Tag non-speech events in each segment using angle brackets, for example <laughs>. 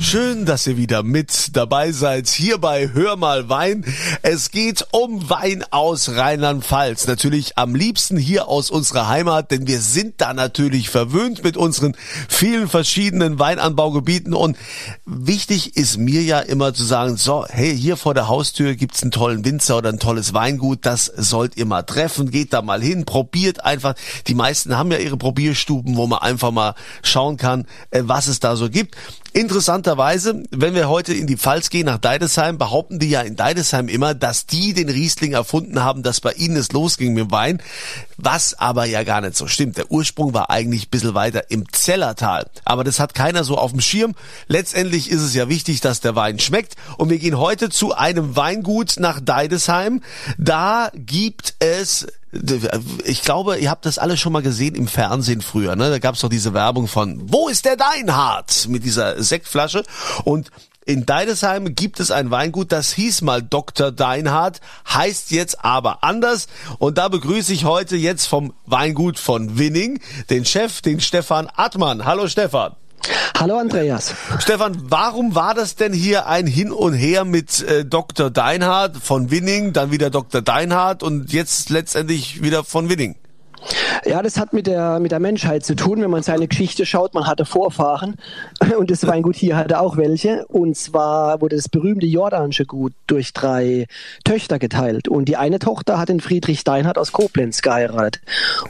Schön, dass ihr wieder mit dabei seid hier bei Hör mal Wein. Es geht um Wein aus Rheinland-Pfalz. Natürlich am liebsten hier aus unserer Heimat, denn wir sind da natürlich verwöhnt mit unseren vielen verschiedenen Weinanbaugebieten. Und wichtig ist mir ja immer zu sagen, so, hey, hier vor der Haustür gibt's einen tollen Winzer oder ein tolles Weingut. Das sollt ihr mal treffen. Geht da mal hin, probiert einfach. Die meisten haben ja ihre Probierstuben, wo man einfach mal schauen kann, äh, was es da so gibt. Interessanterweise, wenn wir heute in die Pfalz gehen, nach Deidesheim, behaupten die ja in Deidesheim immer, dass die den Riesling erfunden haben, dass bei ihnen es losging mit dem Wein, was aber ja gar nicht so stimmt. Der Ursprung war eigentlich ein bisschen weiter im Zellertal, aber das hat keiner so auf dem Schirm. Letztendlich ist es ja wichtig, dass der Wein schmeckt und wir gehen heute zu einem Weingut nach Deidesheim. Da gibt es ich glaube, ihr habt das alle schon mal gesehen im Fernsehen früher. Ne? Da gab es doch diese Werbung von Wo ist der Deinhardt mit dieser Sektflasche und in Deidesheim gibt es ein Weingut, das hieß mal Dr. Deinhardt, heißt jetzt aber anders. Und da begrüße ich heute jetzt vom Weingut von Winning den Chef, den Stefan Attmann. Hallo Stefan. Hallo Andreas. Stefan, warum war das denn hier ein Hin und Her mit äh, Dr. Deinhardt von Winning, dann wieder Dr. Deinhardt und jetzt letztendlich wieder von Winning? Ja, das hat mit der, mit der Menschheit zu tun. Wenn man seine Geschichte schaut, man hatte Vorfahren <laughs> und das Weingut hier hatte auch welche. Und zwar wurde das berühmte jordanische Gut durch drei Töchter geteilt. Und die eine Tochter hat den Friedrich Steinhardt aus Koblenz geheiratet.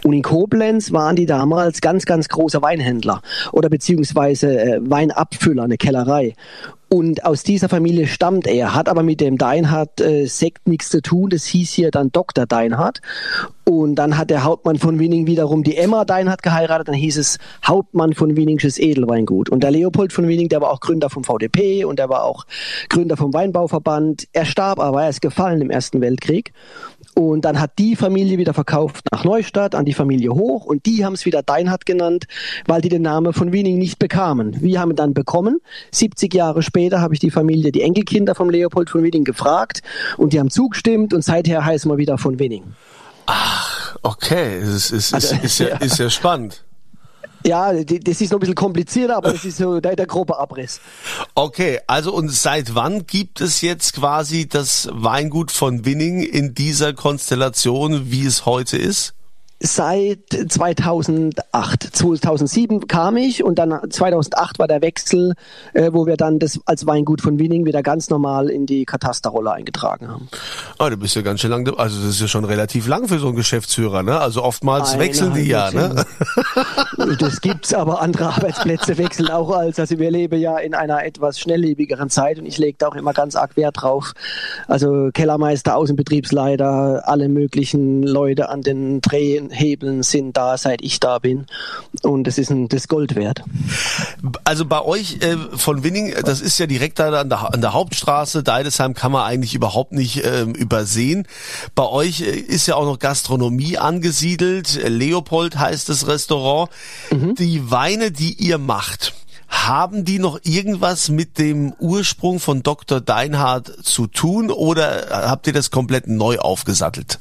Und in Koblenz waren die damals ganz, ganz große Weinhändler oder beziehungsweise äh, Weinabfüller, eine Kellerei. Und aus dieser Familie stammt er, hat aber mit dem Deinhardt äh, Sekt nichts zu tun. Das hieß hier dann Dr. Deinhardt. Und dann hat der Hauptmann von Winning wiederum die Emma Deinhardt geheiratet. Dann hieß es Hauptmann von Winningsches Edelweingut. Und der Leopold von Winning, der war auch Gründer vom VDP und der war auch Gründer vom Weinbauverband. Er starb aber, er ist gefallen im Ersten Weltkrieg. Und dann hat die Familie wieder verkauft nach Neustadt an die Familie Hoch und die haben es wieder Deinhardt genannt, weil die den Namen von Winning nicht bekamen. Wir haben ihn dann bekommen. 70 Jahre später habe ich die Familie, die Enkelkinder vom Leopold von Winning gefragt und die haben zugestimmt und seither heißen wir wieder von Winning. Ach, okay. Es ist, ist, also, ist, ist, <laughs> ja, ist ja spannend. Ja, das ist noch ein bisschen komplizierter, aber das ist so der, der grobe Abriss. Okay, also und seit wann gibt es jetzt quasi das Weingut von Winning in dieser Konstellation, wie es heute ist? Seit 2008. 2007 kam ich und dann 2008 war der Wechsel, äh, wo wir dann das als Weingut von Winning wieder ganz normal in die Katasterrolle eingetragen haben. Ah, du bist ja ganz schön lang, also das ist ja schon relativ lang für so einen Geschäftsführer, ne? Also oftmals Eine wechseln die ja, ne? Das gibt's, aber andere Arbeitsplätze wechseln auch als, also wir leben ja in einer etwas schnelllebigeren Zeit und ich lege da auch immer ganz arg Wert drauf. Also Kellermeister, Außenbetriebsleiter, alle möglichen Leute an den Drehen Hebeln sind da, seit ich da bin. Und es ist ein, das Gold wert. Also bei euch äh, von Winning, das ist ja direkt da an der, an der Hauptstraße. Deidesheim kann man eigentlich überhaupt nicht ähm, übersehen. Bei euch äh, ist ja auch noch Gastronomie angesiedelt. Leopold heißt das Restaurant. Mhm. Die Weine, die ihr macht, haben die noch irgendwas mit dem Ursprung von Dr. Deinhardt zu tun oder habt ihr das komplett neu aufgesattelt?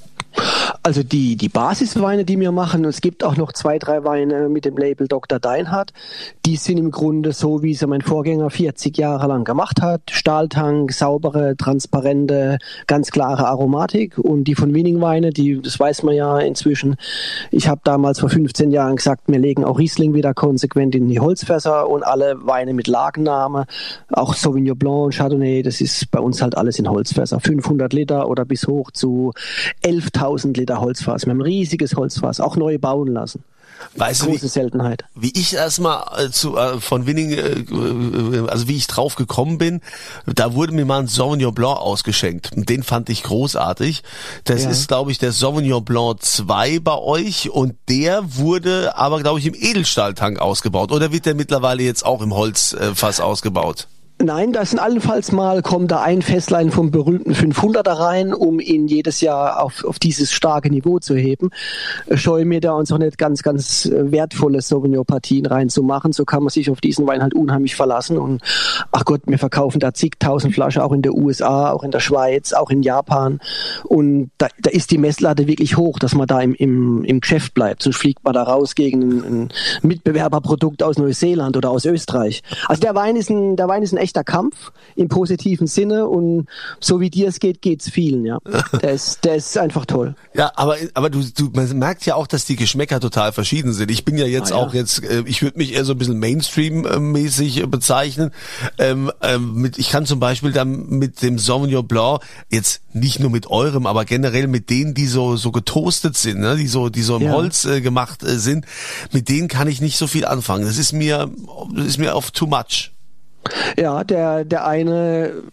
Also die, die Basisweine, die wir machen, es gibt auch noch zwei, drei Weine mit dem Label Dr. Deinhardt, die sind im Grunde so, wie sie mein Vorgänger 40 Jahre lang gemacht hat. Stahltank, saubere, transparente, ganz klare Aromatik. Und die von Winning Weine, die, das weiß man ja inzwischen. Ich habe damals vor 15 Jahren gesagt, wir legen auch Riesling wieder konsequent in die Holzfässer und alle Weine mit Lagenname, auch Sauvignon Blanc Chardonnay, das ist bei uns halt alles in Holzfässer. 500 Liter oder bis hoch zu 11.000 Liter Holzfass. Wir haben ein riesiges Holzfass, auch neu bauen lassen. Weißt Große du, wie, Seltenheit. Wie ich erstmal äh, zu äh, von Winning, äh, äh, also wie ich drauf gekommen bin, da wurde mir mal ein Sauvignon Blanc ausgeschenkt. Den fand ich großartig. Das ja. ist, glaube ich, der Sauvignon Blanc 2 bei euch und der wurde aber, glaube ich, im Edelstahltank ausgebaut. Oder wird der mittlerweile jetzt auch im Holzfass ausgebaut? Nein, das sind allenfalls mal, kommt da ein Festlein vom berühmten 500er rein, um ihn jedes Jahr auf, auf dieses starke Niveau zu heben. Scheue mir da uns auch nicht ganz, ganz wertvolle Sauvignon-Partien reinzumachen. So kann man sich auf diesen Wein halt unheimlich verlassen. Und ach Gott, wir verkaufen da zigtausend Flaschen, auch in der USA, auch in der Schweiz, auch in Japan. Und da, da ist die Messlatte wirklich hoch, dass man da im, im, im Geschäft bleibt. Sonst fliegt man da raus gegen ein, ein Mitbewerberprodukt aus Neuseeland oder aus Österreich. Also der Wein ist ein, der Wein ist ein echter Kampf im positiven Sinne und so wie dir es geht, geht's vielen, ja. <laughs> Der ist, der ist einfach toll. Ja, aber, aber du, du, man merkt ja auch, dass die Geschmäcker total verschieden sind. Ich bin ja jetzt ah, ja. auch jetzt, äh, ich würde mich eher so ein bisschen Mainstream-mäßig bezeichnen. Ähm, ähm, mit, ich kann zum Beispiel dann mit dem Sauvignon Blanc jetzt nicht nur mit eurem, aber generell mit denen, die so, so getoastet sind, ne? die so, die so im ja. Holz äh, gemacht äh, sind, mit denen kann ich nicht so viel anfangen. Das ist mir, das ist mir auf too much. Ja, der, der eine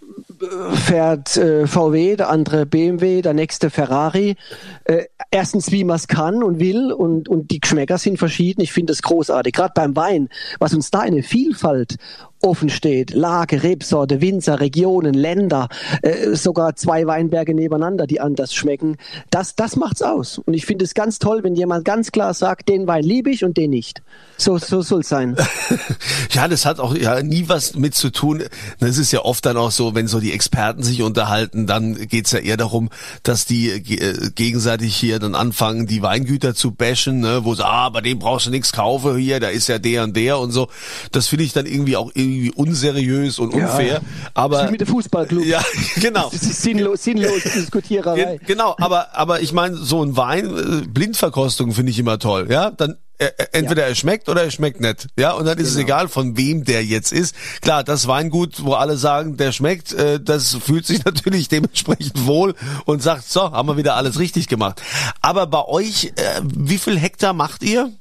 fährt äh, VW, der andere BMW, der nächste Ferrari. Äh, erstens, wie man es kann und will und, und die Geschmäcker sind verschieden. Ich finde das großartig. Gerade beim Wein, was uns da eine Vielfalt offen steht. Lage, Rebsorte, Winzer, Regionen, Länder, äh, sogar zwei Weinberge nebeneinander, die anders schmecken. Das, das macht's aus. Und ich finde es ganz toll, wenn jemand ganz klar sagt, den Wein liebe ich und den nicht. So, so soll's sein. <laughs> ja, das hat auch ja nie was mit zu tun. Das ist ja oft dann auch so, wenn so die Experten sich unterhalten, dann geht's ja eher darum, dass die äh, gegenseitig hier dann anfangen, die Weingüter zu bashen, ne, wo sie, ah, bei dem brauchst du nichts kaufen hier, da ist ja der und der und so. Das finde ich dann irgendwie auch irgendwie irgendwie unseriös und unfair. Ja, aber mit dem Fußballclub. Ja, <laughs> genau. Das ist sinnlos, sinnlos <laughs> Diskutiererei. Genau, aber aber ich meine, so ein Wein, äh, Blindverkostung finde ich immer toll. Ja, dann äh, äh, entweder ja. er schmeckt oder er schmeckt nicht. Ja, und dann ist genau. es egal, von wem der jetzt ist. Klar, das Weingut, wo alle sagen, der schmeckt, das fühlt sich <laughs> natürlich dementsprechend wohl und sagt, so, haben wir wieder alles richtig gemacht. Aber bei euch, wie viel Hektar macht ihr?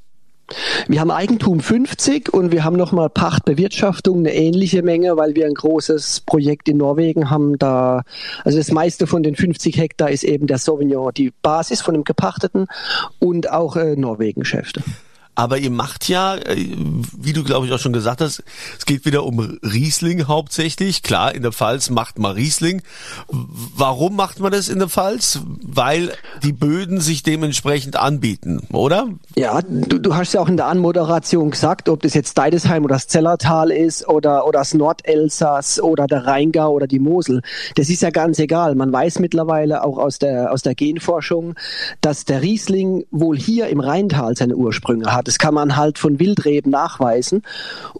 Wir haben Eigentum 50 und wir haben nochmal Pachtbewirtschaftung, eine ähnliche Menge, weil wir ein großes Projekt in Norwegen haben. Da, also das meiste von den 50 Hektar ist eben der Sauvignon, die Basis von dem Gepachteten und auch äh, Norwegen-Geschäfte. Aber ihr macht ja, äh, wie du glaube ich auch schon gesagt hast, es geht wieder um Riesling hauptsächlich. Klar, in der Pfalz macht man Riesling. Warum macht man das in der Pfalz? Weil die Böden sich dementsprechend anbieten, oder? Ja, du, du hast ja auch in der Anmoderation gesagt, ob das jetzt Deidesheim oder das Zellertal ist oder, oder das Nordelsass oder der Rheingau oder die Mosel. Das ist ja ganz egal. Man weiß mittlerweile auch aus der, aus der Genforschung, dass der Riesling wohl hier im Rheintal seine Ursprünge hat. Das kann man halt von Wildreben nachweisen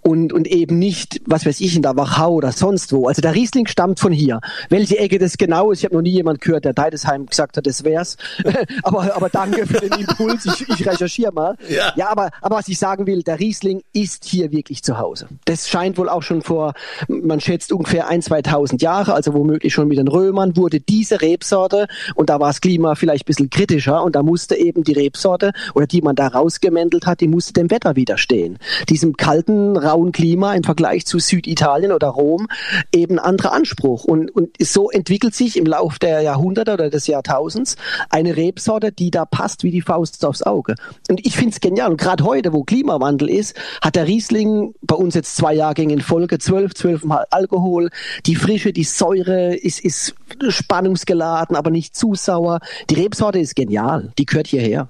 und, und eben nicht, was weiß ich, in der Wachau oder sonst wo. Also der Riesling stammt von hier. Welche Ecke das genau ist, ich habe noch nie jemand gehört, der Deidesheim gesagt hat, das wär's. <laughs> aber, aber danke für den Impuls, ich, ich recherchiere mal. Ja, ja aber, aber was ich sagen will, der Riesling ist hier wirklich zu Hause. Das scheint wohl auch schon vor, man schätzt ungefähr ein, 2000 Jahre, also womöglich schon mit den Römern, wurde diese Rebsorte, und da war das Klima vielleicht ein bisschen kritischer, und da musste eben die Rebsorte, oder die man da rausgemändelt hat, hat, die musste dem Wetter widerstehen. Diesem kalten, rauen Klima im Vergleich zu Süditalien oder Rom eben anderer Anspruch. Und, und so entwickelt sich im Lauf der Jahrhunderte oder des Jahrtausends eine Rebsorte, die da passt wie die Faust aufs Auge. Und ich finde es genial. Und gerade heute, wo Klimawandel ist, hat der Riesling bei uns jetzt zwei Jahrgänge in Folge, zwölf, zwölfmal Alkohol. Die Frische, die Säure ist, ist spannungsgeladen, aber nicht zu sauer. Die Rebsorte ist genial. Die gehört hierher.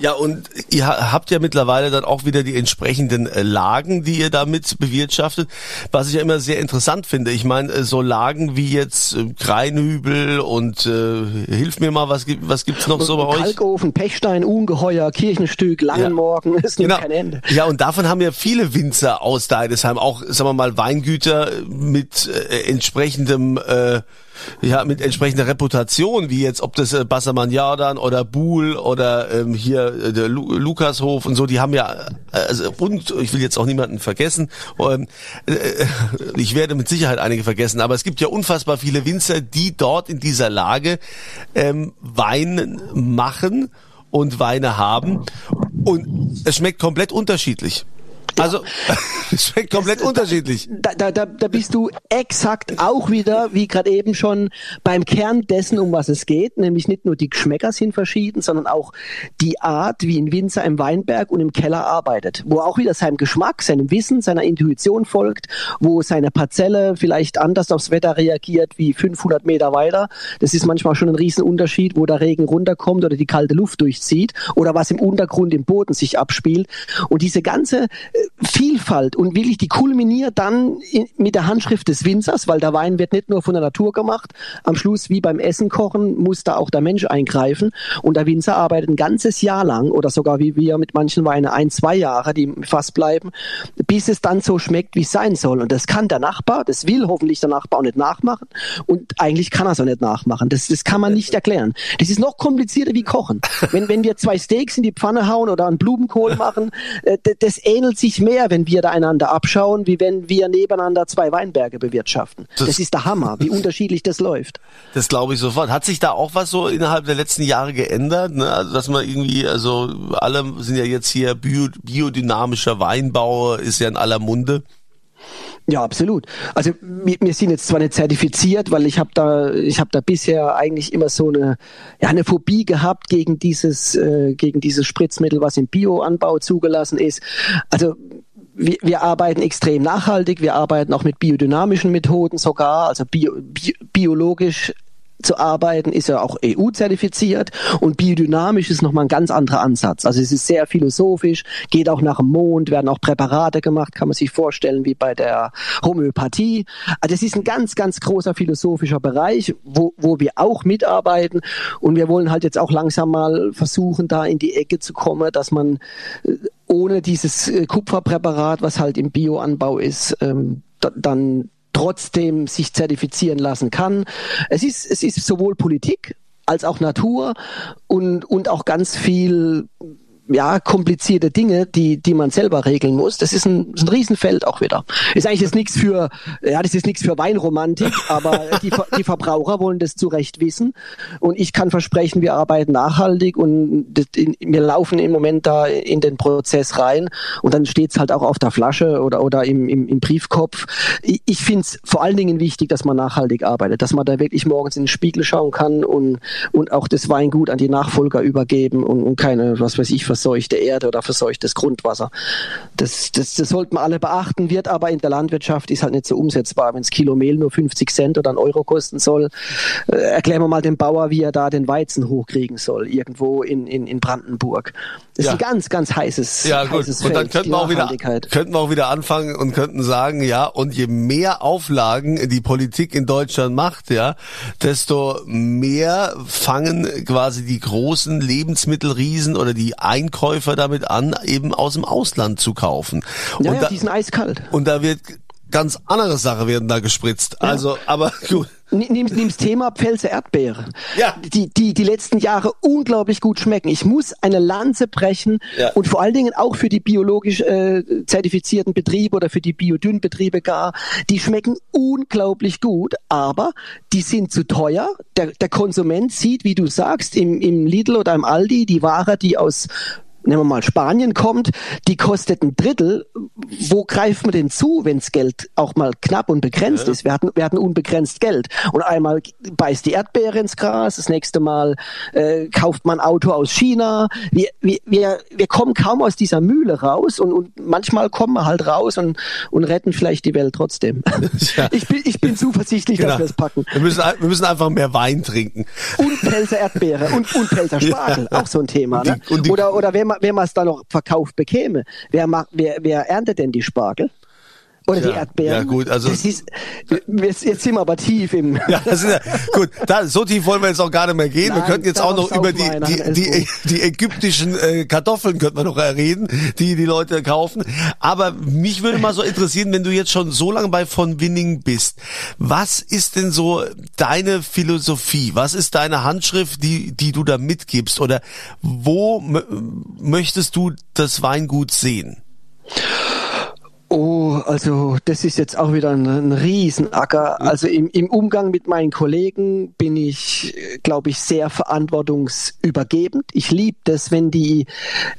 Ja, und ihr habt ja mittlerweile dann auch wieder die entsprechenden äh, Lagen, die ihr damit bewirtschaftet, was ich ja immer sehr interessant finde. Ich meine, äh, so Lagen wie jetzt äh, Kreinhübel und äh, hilf mir mal, was gibt was gibt's noch so bei euch? Kalkofen, Pechstein, Ungeheuer, Kirchenstück, Langenmorgen, ja. ist genau. kein Ende. Ja, und davon haben ja viele Winzer aus Deidesheim, auch sagen wir mal Weingüter mit äh, entsprechendem äh, ja, mit entsprechender Reputation, wie jetzt, ob das äh, Bassermann Jordan oder Buhl oder ähm, hier äh, der Lu Lukashof und so, die haben ja, äh, also, und ich will jetzt auch niemanden vergessen, ähm, äh, ich werde mit Sicherheit einige vergessen, aber es gibt ja unfassbar viele Winzer, die dort in dieser Lage ähm, Wein machen und Weine haben und es schmeckt komplett unterschiedlich. Also, <laughs> es schmeckt komplett das, unterschiedlich. Da, da, da, da bist du exakt auch wieder, wie gerade eben schon, beim Kern dessen, um was es geht. Nämlich nicht nur die Geschmäcker sind verschieden, sondern auch die Art, wie ein Winzer im Weinberg und im Keller arbeitet. Wo auch wieder seinem Geschmack, seinem Wissen, seiner Intuition folgt, wo seine Parzelle vielleicht anders aufs Wetter reagiert wie 500 Meter weiter. Das ist manchmal schon ein Riesenunterschied, wo der Regen runterkommt oder die kalte Luft durchzieht oder was im Untergrund im Boden sich abspielt. Und diese ganze äh, Vielfalt und wirklich die kulminiert dann in, mit der Handschrift des Winzers, weil der Wein wird nicht nur von der Natur gemacht. Am Schluss, wie beim Essen kochen, muss da auch der Mensch eingreifen. Und der Winzer arbeitet ein ganzes Jahr lang oder sogar wie wir mit manchen Weinen ein, zwei Jahre, die fast bleiben, bis es dann so schmeckt, wie es sein soll. Und das kann der Nachbar, das will hoffentlich der Nachbar auch nicht nachmachen. Und eigentlich kann er es auch nicht nachmachen. Das, das kann man nicht erklären. Das ist noch komplizierter wie Kochen. Wenn, wenn wir zwei Steaks in die Pfanne hauen oder einen Blumenkohl machen, äh, das ähnelt sich mehr, wenn wir da einander abschauen, wie wenn wir nebeneinander zwei Weinberge bewirtschaften. Das, das ist der Hammer, wie <laughs> unterschiedlich das läuft. Das glaube ich sofort. Hat sich da auch was so innerhalb der letzten Jahre geändert? Ne? Also, dass man irgendwie, also alle sind ja jetzt hier bio, biodynamischer Weinbau, ist ja in aller Munde. Ja, absolut. Also wir, wir sind jetzt zwar nicht zertifiziert, weil ich habe da, ich habe da bisher eigentlich immer so eine, ja, eine Phobie gehabt gegen dieses, äh, gegen dieses Spritzmittel, was im Bioanbau zugelassen ist. Also wir, wir arbeiten extrem nachhaltig, wir arbeiten auch mit biodynamischen Methoden sogar, also bio, bio, biologisch zu arbeiten, ist ja auch EU-zertifiziert und biodynamisch ist nochmal ein ganz anderer Ansatz. Also es ist sehr philosophisch, geht auch nach dem Mond, werden auch Präparate gemacht, kann man sich vorstellen, wie bei der Homöopathie. Also es ist ein ganz, ganz großer philosophischer Bereich, wo, wo wir auch mitarbeiten und wir wollen halt jetzt auch langsam mal versuchen, da in die Ecke zu kommen, dass man äh, ohne dieses äh, Kupferpräparat, was halt im Bioanbau ist, ähm, dann trotzdem sich zertifizieren lassen kann. Es ist, es ist sowohl Politik als auch Natur und, und auch ganz viel ja, komplizierte Dinge, die, die man selber regeln muss. Das ist ein, ein Riesenfeld auch wieder. Ist eigentlich jetzt nichts für, ja, das ist nichts für Weinromantik, <laughs> aber die, die Verbraucher wollen das zu Recht wissen. Und ich kann versprechen, wir arbeiten nachhaltig und das, in, wir laufen im Moment da in den Prozess rein und dann steht's halt auch auf der Flasche oder, oder im, im, im Briefkopf. Ich, ich finde es vor allen Dingen wichtig, dass man nachhaltig arbeitet, dass man da wirklich morgens in den Spiegel schauen kann und, und auch das Weingut an die Nachfolger übergeben und, und keine, was weiß ich, was verseuchte Erde oder verseuchtes Grundwasser. Das, das, das sollten wir alle beachten, wird aber in der Landwirtschaft ist halt nicht so umsetzbar. Wenn das Kilo Mehl nur 50 Cent oder einen Euro kosten soll, äh, erklären wir mal dem Bauer, wie er da den Weizen hochkriegen soll, irgendwo in, in, in Brandenburg. Das ja. ist ein ganz, ganz heißes, ja, gut. heißes Und dann könnten wir, auch wieder, könnten wir auch wieder anfangen und könnten sagen, ja, und je mehr Auflagen die Politik in Deutschland macht, ja, desto mehr fangen quasi die großen Lebensmittelriesen oder die Einkäufer damit an, eben aus dem Ausland zu kaufen. Ja, und ja, da, die sind eiskalt. Und da wird ganz andere Sachen werden da gespritzt. Ja. Also, aber gut. Nimm's, nimm's Thema Pfälzer Erdbeere. Ja. Die, die, die letzten Jahre unglaublich gut schmecken. Ich muss eine Lanze brechen ja. und vor allen Dingen auch für die biologisch äh, zertifizierten Betriebe oder für die Biodünnbetriebe gar. Die schmecken unglaublich gut, aber die sind zu teuer. Der, der Konsument sieht, wie du sagst, im, im Lidl oder im Aldi die Ware, die aus nehmen wir mal Spanien kommt, die kostet ein Drittel. Wo greift man denn zu, wenns Geld auch mal knapp und begrenzt ja. ist? Wir hatten, wir hatten unbegrenzt Geld. Und einmal beißt die Erdbeere ins Gras, das nächste Mal äh, kauft man Auto aus China. Wir, wir, wir, wir kommen kaum aus dieser Mühle raus und, und manchmal kommen wir halt raus und, und retten vielleicht die Welt trotzdem. Ja. Ich, bin, ich bin zuversichtlich, genau. dass wir es packen. Wir müssen, wir müssen einfach mehr Wein trinken. Und Pelzer Erdbeere und, und Pelzer <laughs> Spargel, ja. auch so ein Thema. Ne? Die, die, oder oder wenn wenn man es dann noch verkauft bekäme, wer, macht, wer, wer erntet denn die Spargel? Oder ja, die Erdbeeren. Ja, gut, also. Ist, jetzt, jetzt sind wir aber tief im. Ja, das ist ja, gut, da, so tief wollen wir jetzt auch gar nicht mehr gehen. Nein, wir könnten jetzt auch noch über die, die, die, die, ägyptischen äh, Kartoffeln könnten wir noch reden, die die Leute kaufen. Aber mich würde mal so interessieren, wenn du jetzt schon so lange bei von Winning bist, was ist denn so deine Philosophie? Was ist deine Handschrift, die, die du da mitgibst? Oder wo möchtest du das Weingut sehen? Oh, also das ist jetzt auch wieder ein, ein Riesenacker. Also im, im Umgang mit meinen Kollegen bin ich, glaube ich, sehr verantwortungsübergebend. Ich liebe das, wenn die,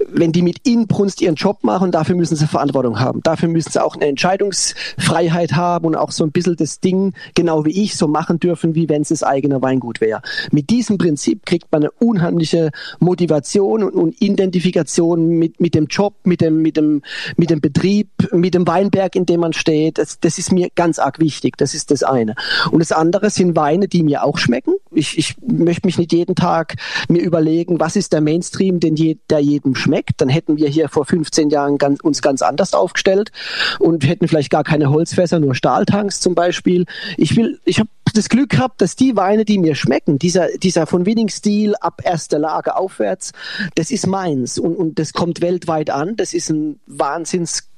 wenn die mit Inbrunst ihren Job machen. Dafür müssen sie Verantwortung haben. Dafür müssen sie auch eine Entscheidungsfreiheit haben und auch so ein bisschen das Ding, genau wie ich, so machen dürfen, wie wenn es das eigene Weingut wäre. Mit diesem Prinzip kriegt man eine unheimliche Motivation und, und Identifikation mit, mit dem Job, mit dem, mit dem, mit dem Betrieb, mit dem dem Weinberg, in dem man steht. Das, das ist mir ganz arg wichtig. Das ist das eine. Und das andere sind Weine, die mir auch schmecken. Ich, ich möchte mich nicht jeden Tag mir überlegen, was ist der Mainstream, den je, der jedem schmeckt. Dann hätten wir hier vor 15 Jahren ganz, uns ganz anders aufgestellt und hätten vielleicht gar keine Holzfässer, nur Stahltanks zum Beispiel. Ich will, ich habe das Glück gehabt, dass die Weine, die mir schmecken, dieser, dieser von Winning-Stil ab erster Lage aufwärts, das ist meins und, und das kommt weltweit an. Das ist ein Wahnsinns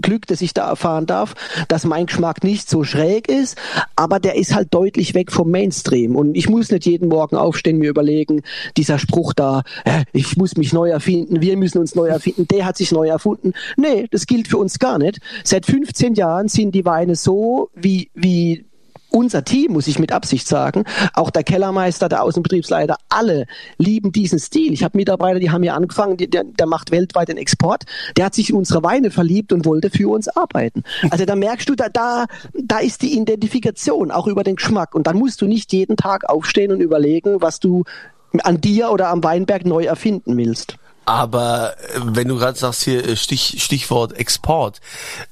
Glück, dass ich da erfahren darf, dass mein Geschmack nicht so schräg ist, aber der ist halt deutlich weg vom Mainstream. Und ich muss nicht jeden Morgen aufstehen, mir überlegen, dieser Spruch da, ich muss mich neu erfinden, wir müssen uns neu erfinden, der hat sich neu erfunden. Nee, das gilt für uns gar nicht. Seit 15 Jahren sind die Weine so, wie, wie unser Team, muss ich mit Absicht sagen, auch der Kellermeister, der Außenbetriebsleiter, alle lieben diesen Stil. Ich habe Mitarbeiter, die haben hier angefangen, die, der, der macht weltweit den Export, der hat sich in unsere Weine verliebt und wollte für uns arbeiten. Also da merkst du, da, da, da ist die Identifikation auch über den Geschmack und dann musst du nicht jeden Tag aufstehen und überlegen, was du an dir oder am Weinberg neu erfinden willst. Aber äh, wenn du gerade sagst hier äh, Stich, Stichwort Export,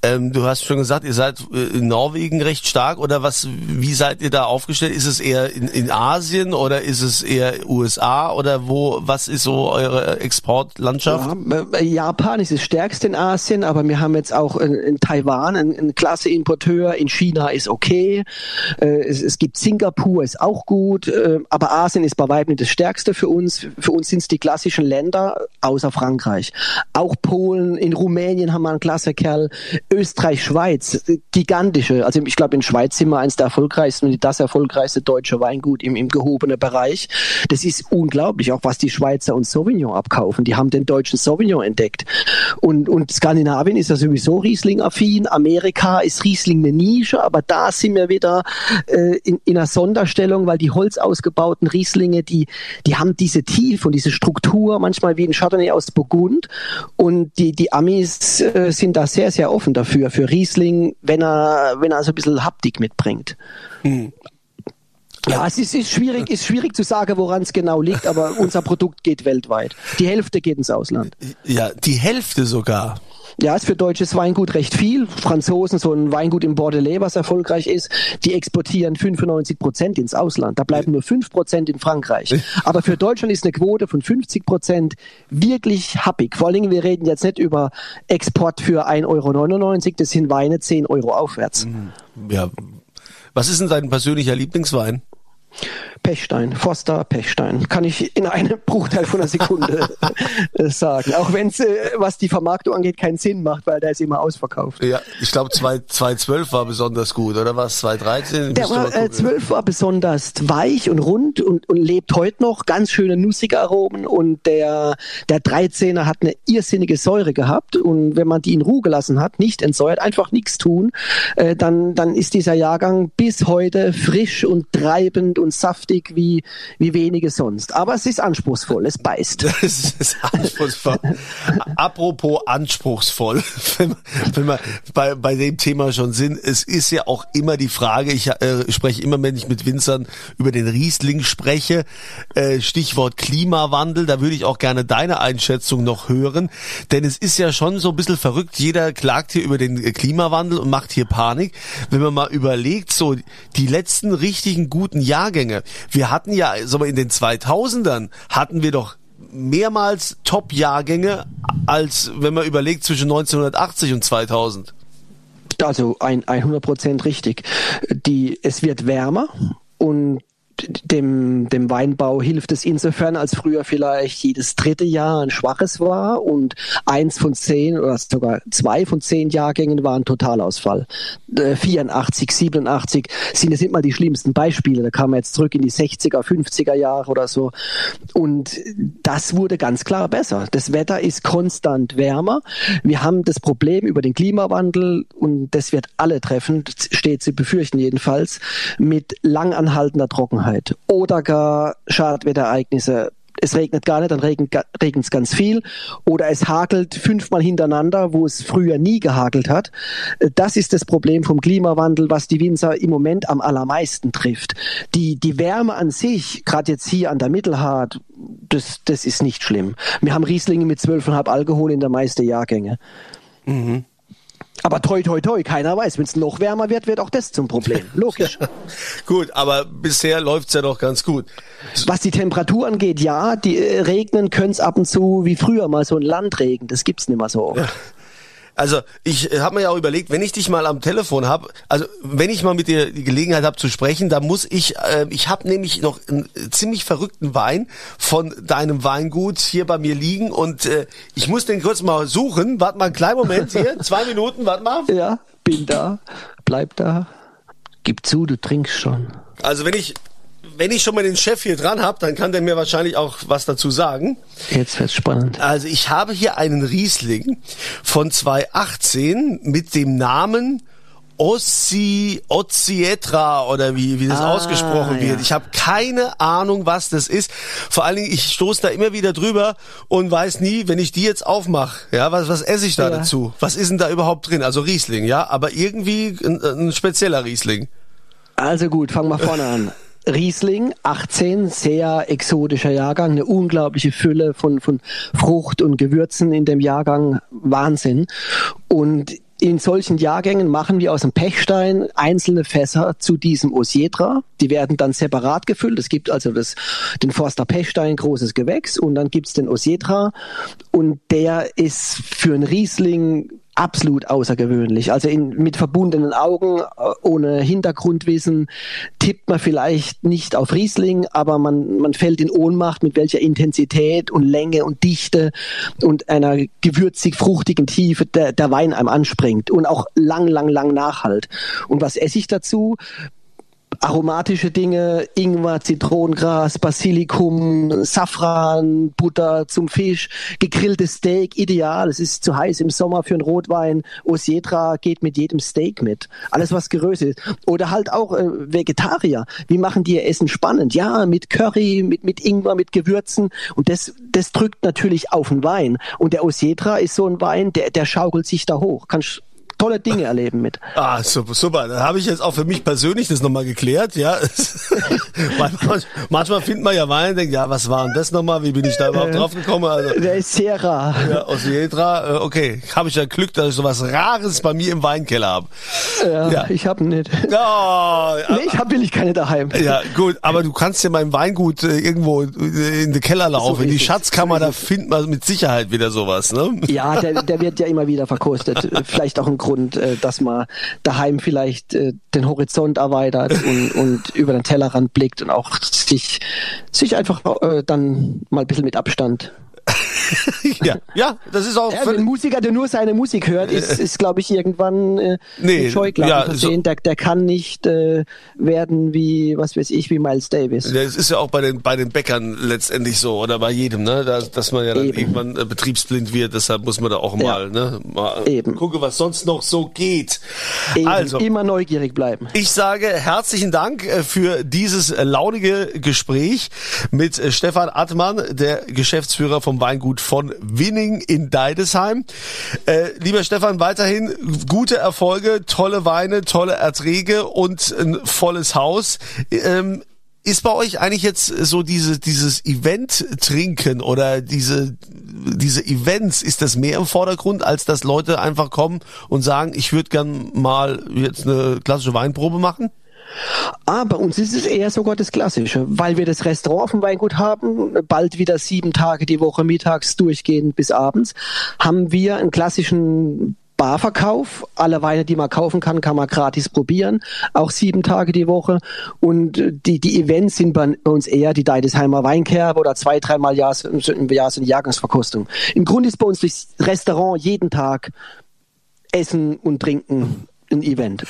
ähm, du hast schon gesagt, ihr seid äh, in Norwegen recht stark oder was? Wie seid ihr da aufgestellt? Ist es eher in, in Asien oder ist es eher USA oder wo? Was ist so eure Exportlandschaft? Ja, Japan ist das stärkste in Asien, aber wir haben jetzt auch in, in Taiwan einen, einen klasse Importeur. In China ist okay. Es, es, gibt Singapur ist auch gut, aber Asien ist bei weitem nicht das stärkste für uns. Für uns sind es die klassischen Länder außer Frankreich. Auch Polen, in Rumänien haben wir einen klasse Kerl. Österreich, Schweiz, gigantische. Also ich glaube, in Schweiz sind wir eines der erfolgreichsten und das erfolgreichste deutsche Weingut im, im gehobenen Bereich. Das ist unglaublich, auch was die Schweizer und Sauvignon abkaufen. Die haben den deutschen Sauvignon entdeckt. Und, und Skandinavien ist ja sowieso Riesling-affin. Amerika ist Riesling eine Nische, aber da sind wir wieder äh, in, in einer Sonderstellung, weil die holzausgebauten Rieslinge, die, die haben diese Tiefe und diese Struktur, manchmal wie ein Schatten Chardonnay aus Burgund und die, die Amis äh, sind da sehr, sehr offen dafür, für Riesling, wenn er, wenn er so ein bisschen Haptik mitbringt. Hm. Ja, es ist, ist, schwierig, ist schwierig zu sagen, woran es genau liegt, aber unser Produkt geht weltweit. Die Hälfte geht ins Ausland. Ja, die Hälfte sogar. Ja, ist für deutsches Weingut recht viel. Franzosen, so ein Weingut im Bordelais, was erfolgreich ist, die exportieren 95 Prozent ins Ausland. Da bleiben nur 5 Prozent in Frankreich. <laughs> Aber für Deutschland ist eine Quote von 50 Prozent wirklich happig. Vor allen Dingen, wir reden jetzt nicht über Export für 1,99 Euro, das sind Weine 10 Euro aufwärts. Mhm. Ja. Was ist denn dein persönlicher Lieblingswein? Pechstein, Foster Pechstein, kann ich in einem <laughs> Bruchteil von einer Sekunde äh, sagen. Auch wenn es, äh, was die Vermarktung angeht, keinen Sinn macht, weil der ist immer ausverkauft. Ja, ich glaube 2012 war besonders gut, oder was? 2013? Der war, äh, 12 war besonders weich und rund und, und lebt heute noch. Ganz schöne nussige Aromen und der, der 13er hat eine irrsinnige Säure gehabt und wenn man die in Ruhe gelassen hat, nicht entsäuert, einfach nichts tun, äh, dann, dann ist dieser Jahrgang bis heute frisch und treibend und saftig wie, wie wenige sonst. Aber es ist anspruchsvoll, es beißt. <laughs> Es ist anspruchsvoll. Apropos anspruchsvoll, <laughs> wenn, wenn wir bei, bei dem Thema schon sind, es ist ja auch immer die Frage, ich äh, spreche immer, wenn ich mit Winzern über den Riesling spreche, äh, Stichwort Klimawandel, da würde ich auch gerne deine Einschätzung noch hören, denn es ist ja schon so ein bisschen verrückt, jeder klagt hier über den Klimawandel und macht hier Panik. Wenn man mal überlegt, so die letzten richtigen guten Jahrgänge, wir hatten ja, so in den 2000ern hatten wir doch mehrmals Top-Jahrgänge, als wenn man überlegt zwischen 1980 und 2000. Also ein, 100 Prozent richtig. Die, es wird wärmer und dem, dem Weinbau hilft es insofern, als früher vielleicht jedes dritte Jahr ein schwaches war und eins von zehn oder sogar zwei von zehn Jahrgängen waren Totalausfall. 84, äh, 87 sind jetzt nicht mal die schlimmsten Beispiele. Da kam man jetzt zurück in die 60er, 50er Jahre oder so. Und das wurde ganz klar besser. Das Wetter ist konstant wärmer. Wir haben das Problem über den Klimawandel und das wird alle treffen, steht zu befürchten jedenfalls, mit langanhaltender Trockenheit oder gar Schadwetterereignisse es regnet gar nicht, dann regnet es ganz viel. Oder es hagelt fünfmal hintereinander, wo es früher nie gehagelt hat. Das ist das Problem vom Klimawandel, was die Winzer im Moment am allermeisten trifft. Die, die Wärme an sich, gerade jetzt hier an der Mittelhart, das, das ist nicht schlimm. Wir haben Rieslinge mit 12,5 Alkohol in der meisten Jahrgänge. Mhm. Aber toi, toi, toi, keiner weiß. Wenn es noch wärmer wird, wird auch das zum Problem. <laughs> Logisch. <laughs> gut, aber bisher läuft's ja doch ganz gut. Was die Temperatur angeht, ja, die äh, regnen können's ab und zu wie früher mal so ein Landregen. Das gibt's nicht mehr so oft. Also ich habe mir ja auch überlegt, wenn ich dich mal am Telefon habe, also wenn ich mal mit dir die Gelegenheit habe zu sprechen, da muss ich, äh, ich habe nämlich noch einen ziemlich verrückten Wein von deinem Weingut hier bei mir liegen und äh, ich muss den kurz mal suchen. Warte mal einen kleinen Moment hier, <laughs> zwei Minuten, warte mal. Ja, bin da, bleib da. Gib zu, du trinkst schon. Also wenn ich wenn ich schon mal den Chef hier dran habe, dann kann der mir wahrscheinlich auch was dazu sagen. Jetzt wird's spannend. Also ich habe hier einen Riesling von 2018 mit dem Namen Ossi, Ozzietra oder wie, wie das ah, ausgesprochen wird. Ja. Ich habe keine Ahnung, was das ist. Vor allen Dingen, ich stoße da immer wieder drüber und weiß nie, wenn ich die jetzt aufmache, ja, was, was esse ich da ja. dazu? Was ist denn da überhaupt drin? Also Riesling, ja, aber irgendwie ein, ein spezieller Riesling. Also gut, fangen wir vorne an. Riesling, 18, sehr exotischer Jahrgang, eine unglaubliche Fülle von, von Frucht und Gewürzen in dem Jahrgang, Wahnsinn. Und in solchen Jahrgängen machen wir aus dem Pechstein einzelne Fässer zu diesem Osietra. Die werden dann separat gefüllt. Es gibt also das, den Forster Pechstein, großes Gewächs, und dann gibt's den Osietra. Und der ist für einen Riesling absolut außergewöhnlich. Also in, mit verbundenen Augen, äh, ohne Hintergrundwissen, tippt man vielleicht nicht auf Riesling, aber man, man fällt in Ohnmacht, mit welcher Intensität und Länge und Dichte und einer gewürzig-fruchtigen Tiefe der, der Wein einem anspringt und auch lang, lang, lang nachhalt. Und was esse ich dazu? Aromatische Dinge, Ingwer, Zitronengras, Basilikum, Safran, Butter zum Fisch, gegrilltes Steak, ideal. Es ist zu heiß im Sommer für einen Rotwein. Osietra geht mit jedem Steak mit. Alles, was geröst ist. Oder halt auch äh, Vegetarier. Wie machen die ihr Essen spannend? Ja, mit Curry, mit, mit Ingwer, mit Gewürzen. Und das, das drückt natürlich auf den Wein. Und der Osietra ist so ein Wein, der, der schaukelt sich da hoch. Kannst tolle Dinge erleben mit. Ah, super, super. Da habe ich jetzt auch für mich persönlich das nochmal geklärt, ja. <laughs> manchmal, manchmal findet man ja Wein und denkt, ja, was war denn das nochmal? Wie bin ich da überhaupt drauf gekommen? Also, Der ist sehr rar. Ja, aus Jedra, äh, okay. Habe ich ja Glück, dass ich sowas Rares bei mir im Weinkeller habe. Ja, ja, ich habe nicht. Oh, <laughs> nee, ich habe wirklich keine daheim. Ja, gut, aber du kannst ja mein Weingut äh, irgendwo äh, in den Keller laufen. So in die Schatzkammer, so da findet man mit Sicherheit wieder sowas, ne? Ja, der, der wird ja immer wieder verkostet. <laughs> Vielleicht auch ein Grund, äh, dass man daheim vielleicht äh, den Horizont erweitert und, und über den Tellerrand blickt und auch sich, sich einfach äh, dann mal ein bisschen mit Abstand <laughs> ja, ja, das ist auch. Ja, ein Musiker, der nur seine Musik hört, ist, ist glaube ich, irgendwann äh, nee, Scheuklappen ja, versehen. So der, der kann nicht äh, werden wie, was weiß ich, wie Miles Davis. Das ist ja auch bei den bei den Bäckern letztendlich so oder bei jedem, ne, da, dass man ja dann Eben. irgendwann äh, betriebsblind wird. Deshalb muss man da auch mal, ja. ne, mal Eben. gucke, was sonst noch so geht. Eben. Also immer neugierig bleiben. Ich sage herzlichen Dank äh, für dieses launige Gespräch mit äh, Stefan Attmann, der Geschäftsführer vom Weingut von Winning in Deidesheim. Äh, lieber Stefan, weiterhin gute Erfolge, tolle Weine, tolle Erträge und ein volles Haus. Ähm, ist bei euch eigentlich jetzt so diese, dieses Event-Trinken oder diese, diese Events, ist das mehr im Vordergrund, als dass Leute einfach kommen und sagen, ich würde gern mal jetzt eine klassische Weinprobe machen? Bei uns ist es eher sogar das Klassische, weil wir das Restaurant auf dem Weingut haben, bald wieder sieben Tage die Woche mittags durchgehend bis abends, haben wir einen klassischen Barverkauf. Alle Weine, die man kaufen kann, kann man gratis probieren. Auch sieben Tage die Woche. Und die, die Events sind bei uns eher die Deidesheimer Weinkerbe oder zwei, dreimal im Jahr, so eine Jahrgangsverkostung. Im Grunde ist bei uns durchs Restaurant jeden Tag Essen und Trinken ein Event.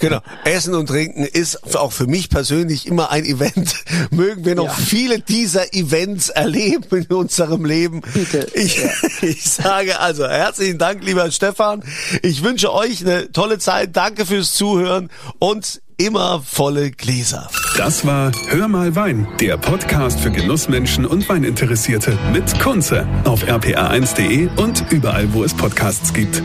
Genau. Essen und Trinken ist auch für mich persönlich immer ein Event. <laughs> Mögen wir noch ja. viele dieser Events erleben in unserem Leben. Bitte. Ich, ja. <laughs> ich sage also herzlichen Dank, lieber Stefan. Ich wünsche euch eine tolle Zeit. Danke fürs Zuhören und immer volle Gläser. Das war Hör mal Wein, der Podcast für Genussmenschen und Weininteressierte mit Kunze auf rpa1.de und überall, wo es Podcasts gibt.